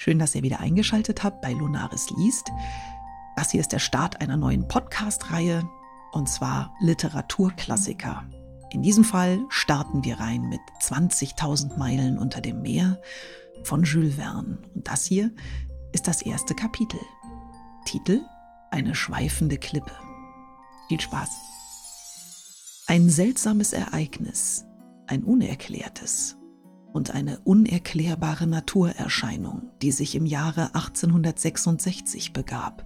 Schön, dass ihr wieder eingeschaltet habt bei Lunaris liest. Das hier ist der Start einer neuen Podcast-Reihe und zwar Literaturklassiker. In diesem Fall starten wir rein mit 20.000 Meilen unter dem Meer von Jules Verne. Und das hier ist das erste Kapitel. Titel Eine schweifende Klippe. Viel Spaß. Ein seltsames Ereignis, ein unerklärtes, und eine unerklärbare Naturerscheinung, die sich im Jahre 1866 begab.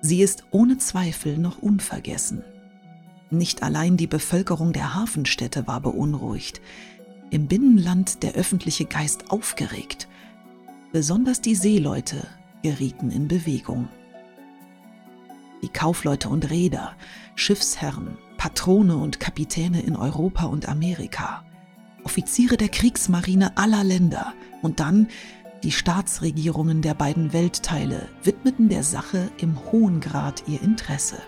Sie ist ohne Zweifel noch unvergessen. Nicht allein die Bevölkerung der Hafenstädte war beunruhigt, im Binnenland der öffentliche Geist aufgeregt. Besonders die Seeleute gerieten in Bewegung. Die Kaufleute und Reeder, Schiffsherren, Patrone und Kapitäne in Europa und Amerika – Offiziere der Kriegsmarine aller Länder und dann die Staatsregierungen der beiden Weltteile widmeten der Sache im hohen Grad ihr Interesse.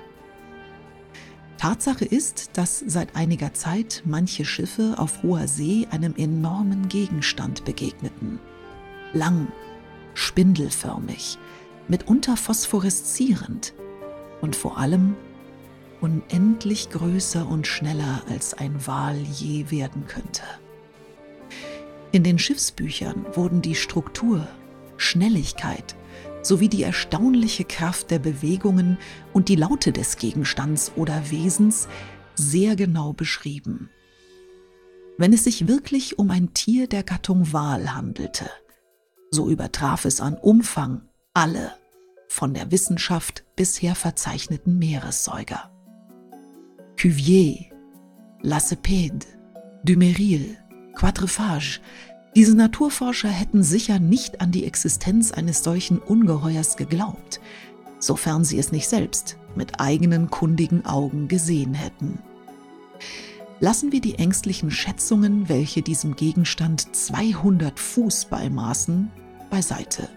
Tatsache ist, dass seit einiger Zeit manche Schiffe auf hoher See einem enormen Gegenstand begegneten. Lang, spindelförmig, mitunter phosphoreszierend und vor allem unendlich größer und schneller als ein Wal je werden könnte. In den Schiffsbüchern wurden die Struktur, Schnelligkeit sowie die erstaunliche Kraft der Bewegungen und die Laute des Gegenstands oder Wesens sehr genau beschrieben. Wenn es sich wirklich um ein Tier der Gattung Wal handelte, so übertraf es an Umfang alle von der Wissenschaft bisher verzeichneten Meeressäuger. Cuvier, Lacepede, Dumeril, Quadriphage. Diese Naturforscher hätten sicher nicht an die Existenz eines solchen Ungeheuers geglaubt, sofern sie es nicht selbst mit eigenen kundigen Augen gesehen hätten. Lassen wir die ängstlichen Schätzungen, welche diesem Gegenstand 200 Fuß beimaßen, beiseite.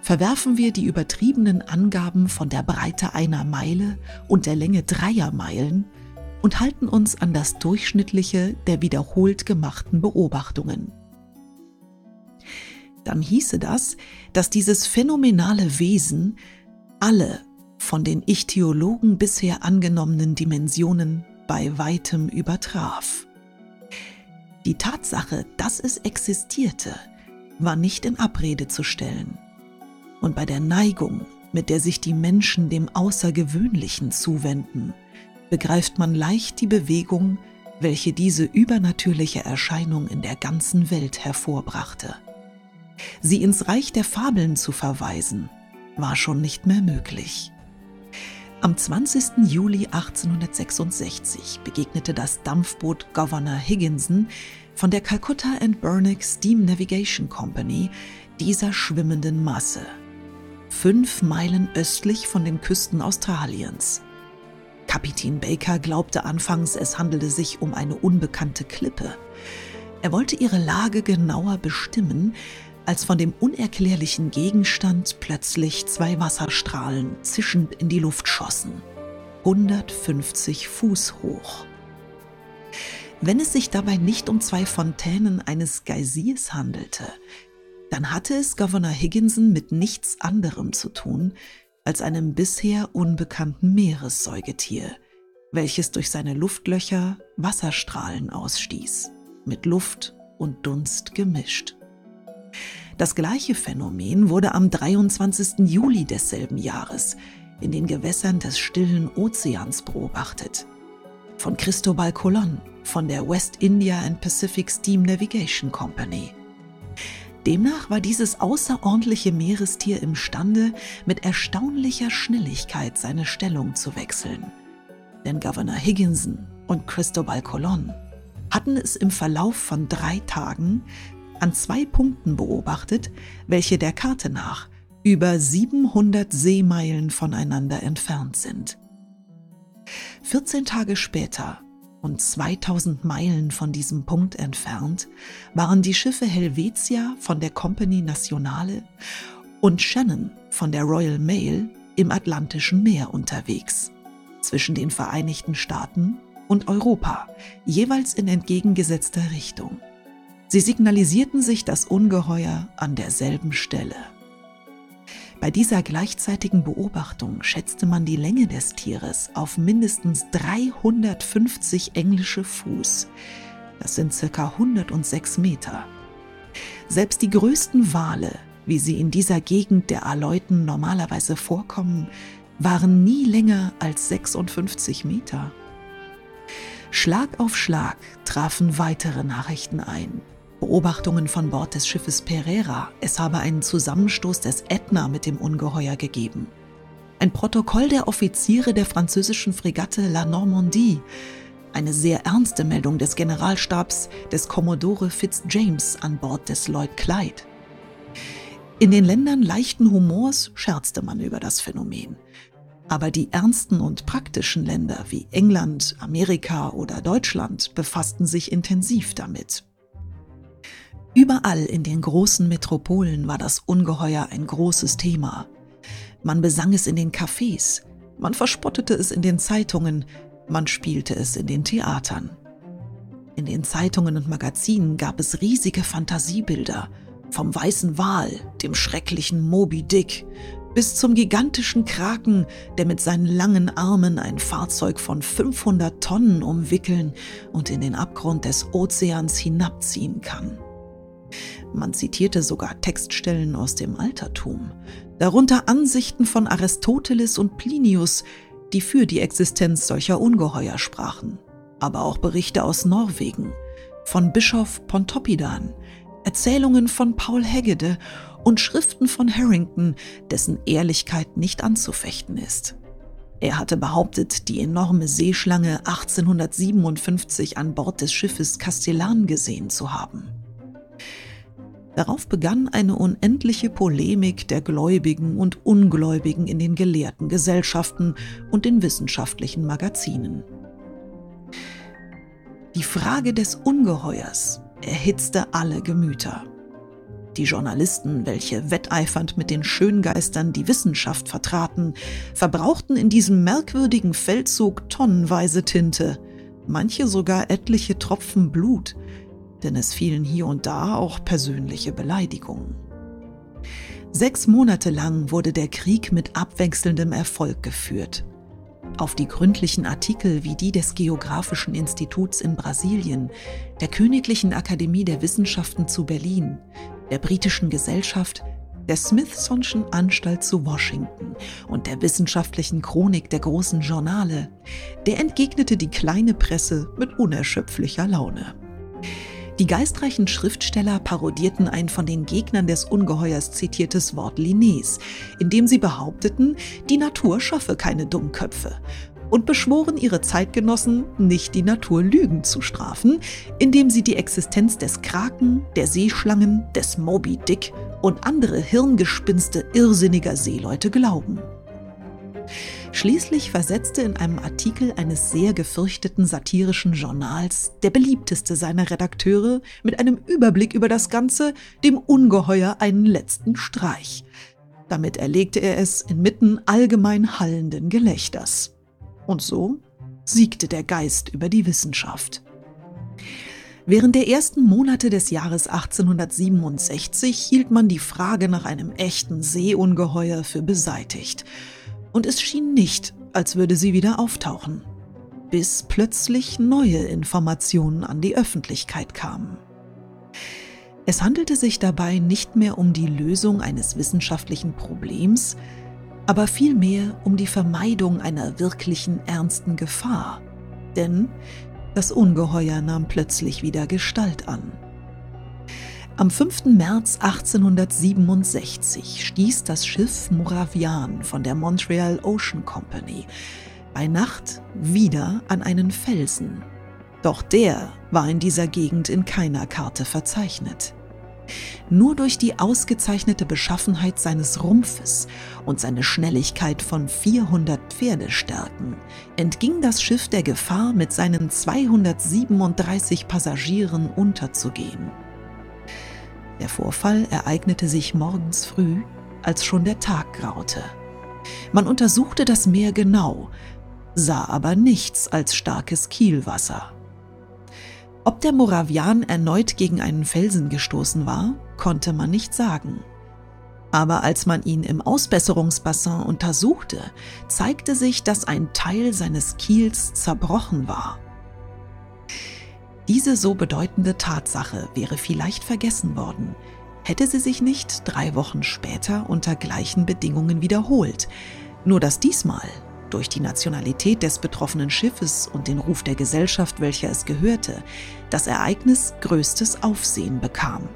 Verwerfen wir die übertriebenen Angaben von der Breite einer Meile und der Länge dreier Meilen und halten uns an das Durchschnittliche der wiederholt gemachten Beobachtungen. Dann hieße das, dass dieses phänomenale Wesen alle von den Ichthyologen bisher angenommenen Dimensionen bei weitem übertraf. Die Tatsache, dass es existierte, war nicht in Abrede zu stellen. Und bei der Neigung, mit der sich die Menschen dem Außergewöhnlichen zuwenden, begreift man leicht die Bewegung, welche diese übernatürliche Erscheinung in der ganzen Welt hervorbrachte. Sie ins Reich der Fabeln zu verweisen, war schon nicht mehr möglich. Am 20. Juli 1866 begegnete das Dampfboot Governor Higginson von der Calcutta and Burnick Steam Navigation Company dieser schwimmenden Masse, fünf Meilen östlich von den Küsten Australiens. Kapitän Baker glaubte anfangs, es handele sich um eine unbekannte Klippe. Er wollte ihre Lage genauer bestimmen, als von dem unerklärlichen Gegenstand plötzlich zwei Wasserstrahlen zischend in die Luft schossen. 150 Fuß hoch. Wenn es sich dabei nicht um zwei Fontänen eines Geysirs handelte, dann hatte es Governor Higginson mit nichts anderem zu tun, als einem bisher unbekannten Meeressäugetier, welches durch seine Luftlöcher Wasserstrahlen ausstieß, mit Luft und Dunst gemischt. Das gleiche Phänomen wurde am 23. Juli desselben Jahres in den Gewässern des stillen Ozeans beobachtet. Von Cristobal Colon von der West India and Pacific Steam Navigation Company. Demnach war dieses außerordentliche Meerestier imstande, mit erstaunlicher Schnelligkeit seine Stellung zu wechseln. Denn Governor Higginson und Cristobal Colon hatten es im Verlauf von drei Tagen an zwei Punkten beobachtet, welche der Karte nach über 700 Seemeilen voneinander entfernt sind. 14 Tage später und 2000 Meilen von diesem Punkt entfernt waren die Schiffe Helvetia von der Compagnie Nationale und Shannon von der Royal Mail im Atlantischen Meer unterwegs, zwischen den Vereinigten Staaten und Europa, jeweils in entgegengesetzter Richtung. Sie signalisierten sich das Ungeheuer an derselben Stelle. Bei dieser gleichzeitigen Beobachtung schätzte man die Länge des Tieres auf mindestens 350 englische Fuß. Das sind circa 106 Meter. Selbst die größten Wale, wie sie in dieser Gegend der Aleuten normalerweise vorkommen, waren nie länger als 56 Meter. Schlag auf Schlag trafen weitere Nachrichten ein. Beobachtungen von Bord des Schiffes Pereira, es habe einen Zusammenstoß des Ätna mit dem Ungeheuer gegeben. Ein Protokoll der Offiziere der französischen Fregatte La Normandie, eine sehr ernste Meldung des Generalstabs des Commodore Fitzjames an Bord des Lloyd Clyde. In den Ländern leichten Humors scherzte man über das Phänomen. Aber die ernsten und praktischen Länder wie England, Amerika oder Deutschland befassten sich intensiv damit. Überall in den großen Metropolen war das Ungeheuer ein großes Thema. Man besang es in den Cafés, man verspottete es in den Zeitungen, man spielte es in den Theatern. In den Zeitungen und Magazinen gab es riesige Fantasiebilder, vom weißen Wal, dem schrecklichen Moby Dick, bis zum gigantischen Kraken, der mit seinen langen Armen ein Fahrzeug von 500 Tonnen umwickeln und in den Abgrund des Ozeans hinabziehen kann. Man zitierte sogar Textstellen aus dem Altertum, darunter Ansichten von Aristoteles und Plinius, die für die Existenz solcher Ungeheuer sprachen, aber auch Berichte aus Norwegen, von Bischof Pontoppidan, Erzählungen von Paul Heggede und Schriften von Harrington, dessen Ehrlichkeit nicht anzufechten ist. Er hatte behauptet, die enorme Seeschlange 1857 an Bord des Schiffes Castellan gesehen zu haben. Darauf begann eine unendliche Polemik der Gläubigen und Ungläubigen in den gelehrten Gesellschaften und den wissenschaftlichen Magazinen. Die Frage des Ungeheuers erhitzte alle Gemüter. Die Journalisten, welche wetteifernd mit den Schöngeistern die Wissenschaft vertraten, verbrauchten in diesem merkwürdigen Feldzug tonnenweise Tinte, manche sogar etliche Tropfen Blut, denn es fielen hier und da auch persönliche Beleidigungen. Sechs Monate lang wurde der Krieg mit abwechselndem Erfolg geführt. Auf die gründlichen Artikel wie die des Geographischen Instituts in Brasilien, der Königlichen Akademie der Wissenschaften zu Berlin, der Britischen Gesellschaft, der Smithsonschen Anstalt zu Washington und der wissenschaftlichen Chronik der großen Journale, der entgegnete die kleine Presse mit unerschöpflicher Laune. Die geistreichen Schriftsteller parodierten ein von den Gegnern des Ungeheuers zitiertes Wort Linnés, indem sie behaupteten, die Natur schaffe keine Dummköpfe und beschworen ihre Zeitgenossen, nicht die Natur Lügen zu strafen, indem sie die Existenz des Kraken, der Seeschlangen, des Moby Dick und andere Hirngespinste irrsinniger Seeleute glauben. Schließlich versetzte in einem Artikel eines sehr gefürchteten satirischen Journals der beliebteste seiner Redakteure mit einem Überblick über das Ganze dem Ungeheuer einen letzten Streich. Damit erlegte er es inmitten allgemein hallenden Gelächters. Und so siegte der Geist über die Wissenschaft. Während der ersten Monate des Jahres 1867 hielt man die Frage nach einem echten Seeungeheuer für beseitigt und es schien nicht, als würde sie wieder auftauchen, bis plötzlich neue Informationen an die Öffentlichkeit kamen. Es handelte sich dabei nicht mehr um die Lösung eines wissenschaftlichen Problems, aber vielmehr um die Vermeidung einer wirklichen ernsten Gefahr, denn das Ungeheuer nahm plötzlich wieder Gestalt an. Am 5. März 1867 stieß das Schiff Moravian von der Montreal Ocean Company bei Nacht wieder an einen Felsen. Doch der war in dieser Gegend in keiner Karte verzeichnet. Nur durch die ausgezeichnete Beschaffenheit seines Rumpfes und seine Schnelligkeit von 400 Pferdestärken entging das Schiff der Gefahr, mit seinen 237 Passagieren unterzugehen. Der Vorfall ereignete sich morgens früh, als schon der Tag graute. Man untersuchte das Meer genau, sah aber nichts als starkes Kielwasser. Ob der Moravian erneut gegen einen Felsen gestoßen war, konnte man nicht sagen. Aber als man ihn im Ausbesserungsbassin untersuchte, zeigte sich, dass ein Teil seines Kiels zerbrochen war. Diese so bedeutende Tatsache wäre vielleicht vergessen worden, hätte sie sich nicht drei Wochen später unter gleichen Bedingungen wiederholt, nur dass diesmal durch die Nationalität des betroffenen Schiffes und den Ruf der Gesellschaft, welcher es gehörte, das Ereignis größtes Aufsehen bekam.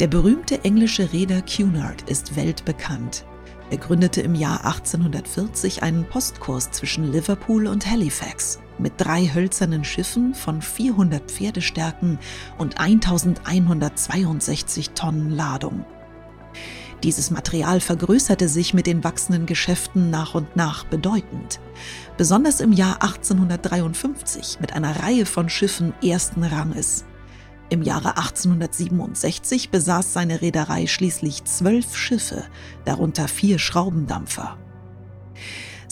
Der berühmte englische Reeder Cunard ist weltbekannt. Er gründete im Jahr 1840 einen Postkurs zwischen Liverpool und Halifax mit drei hölzernen Schiffen von 400 Pferdestärken und 1162 Tonnen Ladung. Dieses Material vergrößerte sich mit den wachsenden Geschäften nach und nach bedeutend. Besonders im Jahr 1853 mit einer Reihe von Schiffen ersten Ranges. Im Jahre 1867 besaß seine Reederei schließlich zwölf Schiffe, darunter vier Schraubendampfer.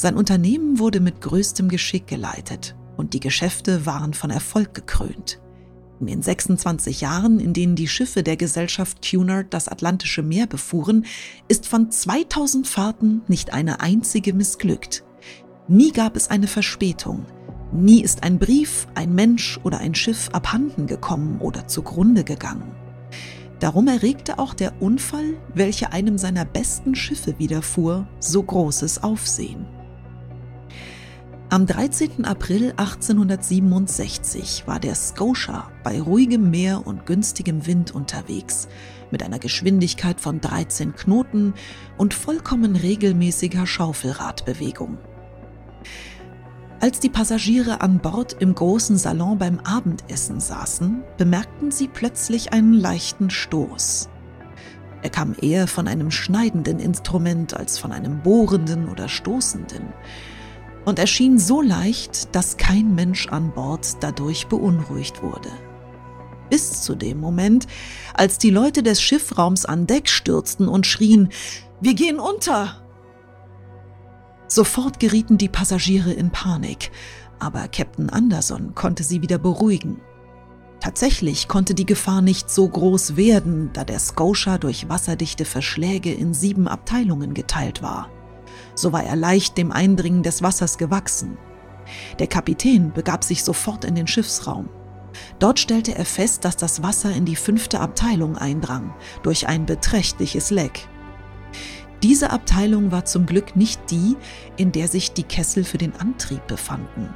Sein Unternehmen wurde mit größtem Geschick geleitet und die Geschäfte waren von Erfolg gekrönt. In den 26 Jahren, in denen die Schiffe der Gesellschaft Cunard das Atlantische Meer befuhren, ist von 2000 Fahrten nicht eine einzige missglückt. Nie gab es eine Verspätung. Nie ist ein Brief, ein Mensch oder ein Schiff abhanden gekommen oder zugrunde gegangen. Darum erregte auch der Unfall, welcher einem seiner besten Schiffe widerfuhr, so großes Aufsehen. Am 13. April 1867 war der Scotia bei ruhigem Meer und günstigem Wind unterwegs, mit einer Geschwindigkeit von 13 Knoten und vollkommen regelmäßiger Schaufelradbewegung. Als die Passagiere an Bord im großen Salon beim Abendessen saßen, bemerkten sie plötzlich einen leichten Stoß. Er kam eher von einem schneidenden Instrument als von einem bohrenden oder stoßenden und erschien so leicht, dass kein Mensch an Bord dadurch beunruhigt wurde. Bis zu dem Moment, als die Leute des Schiffraums an Deck stürzten und schrien, wir gehen unter. Sofort gerieten die Passagiere in Panik, aber Captain Anderson konnte sie wieder beruhigen. Tatsächlich konnte die Gefahr nicht so groß werden, da der Scotia durch wasserdichte Verschläge in sieben Abteilungen geteilt war so war er leicht dem Eindringen des Wassers gewachsen. Der Kapitän begab sich sofort in den Schiffsraum. Dort stellte er fest, dass das Wasser in die fünfte Abteilung eindrang, durch ein beträchtliches Leck. Diese Abteilung war zum Glück nicht die, in der sich die Kessel für den Antrieb befanden.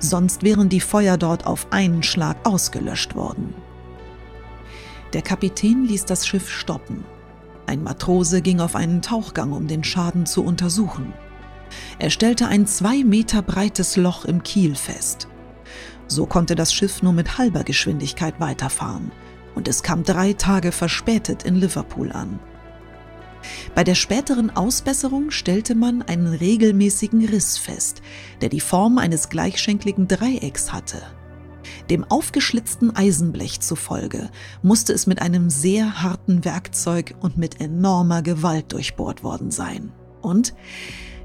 Sonst wären die Feuer dort auf einen Schlag ausgelöscht worden. Der Kapitän ließ das Schiff stoppen ein Matrose ging auf einen Tauchgang, um den Schaden zu untersuchen. Er stellte ein zwei Meter breites Loch im Kiel fest. So konnte das Schiff nur mit halber Geschwindigkeit weiterfahren und es kam drei Tage verspätet in Liverpool an. Bei der späteren Ausbesserung stellte man einen regelmäßigen Riss fest, der die Form eines gleichschenkligen Dreiecks hatte. Dem aufgeschlitzten Eisenblech zufolge musste es mit einem sehr harten Werkzeug und mit enormer Gewalt durchbohrt worden sein. Und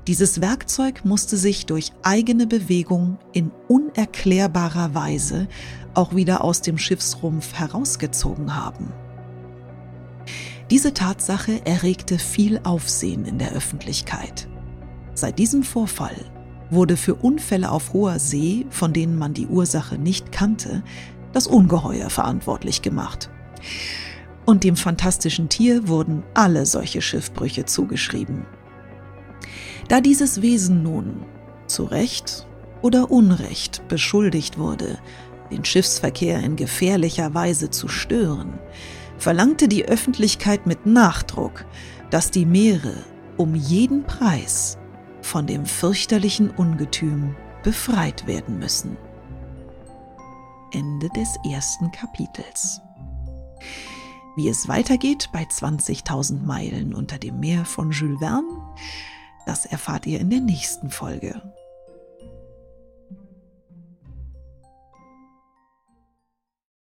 dieses Werkzeug musste sich durch eigene Bewegung in unerklärbarer Weise auch wieder aus dem Schiffsrumpf herausgezogen haben. Diese Tatsache erregte viel Aufsehen in der Öffentlichkeit. Seit diesem Vorfall wurde für Unfälle auf hoher See, von denen man die Ursache nicht kannte, das Ungeheuer verantwortlich gemacht. Und dem fantastischen Tier wurden alle solche Schiffbrüche zugeschrieben. Da dieses Wesen nun, zu Recht oder Unrecht, beschuldigt wurde, den Schiffsverkehr in gefährlicher Weise zu stören, verlangte die Öffentlichkeit mit Nachdruck, dass die Meere um jeden Preis von dem fürchterlichen Ungetüm befreit werden müssen. Ende des ersten Kapitels. Wie es weitergeht bei 20.000 Meilen unter dem Meer von Jules Verne, das erfahrt ihr in der nächsten Folge.